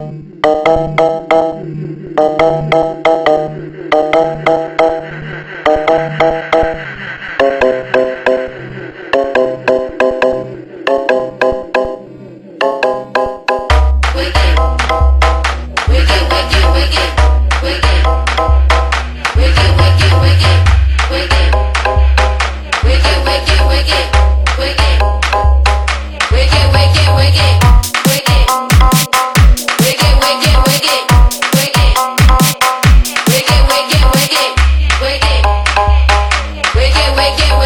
Bye.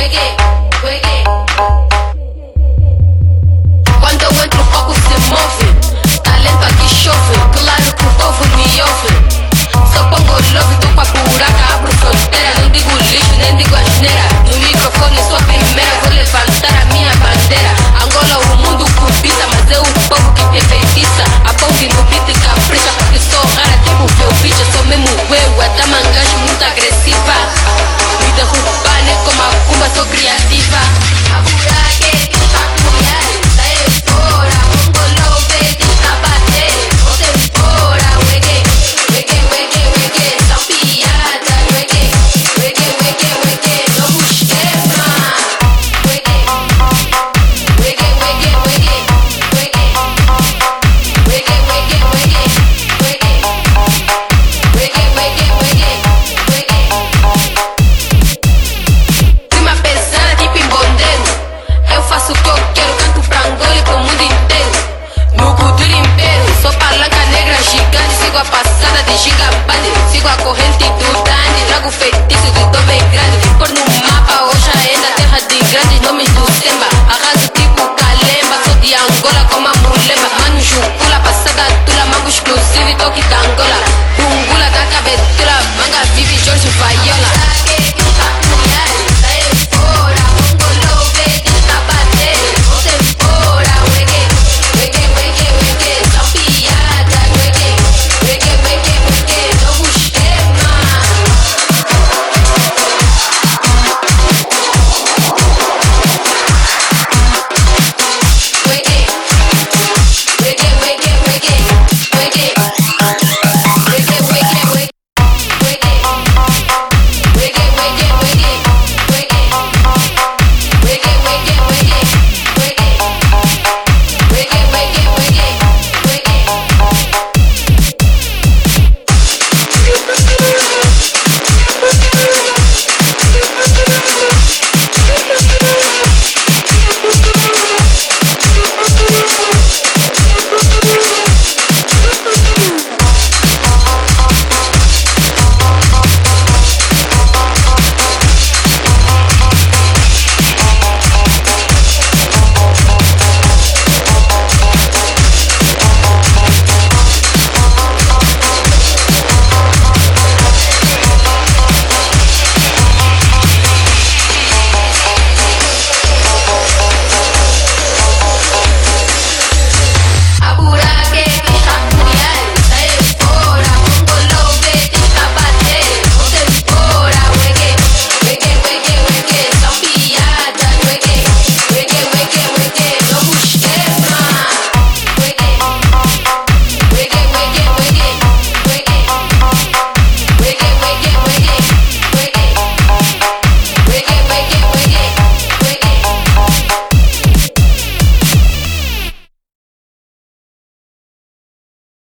Shake it.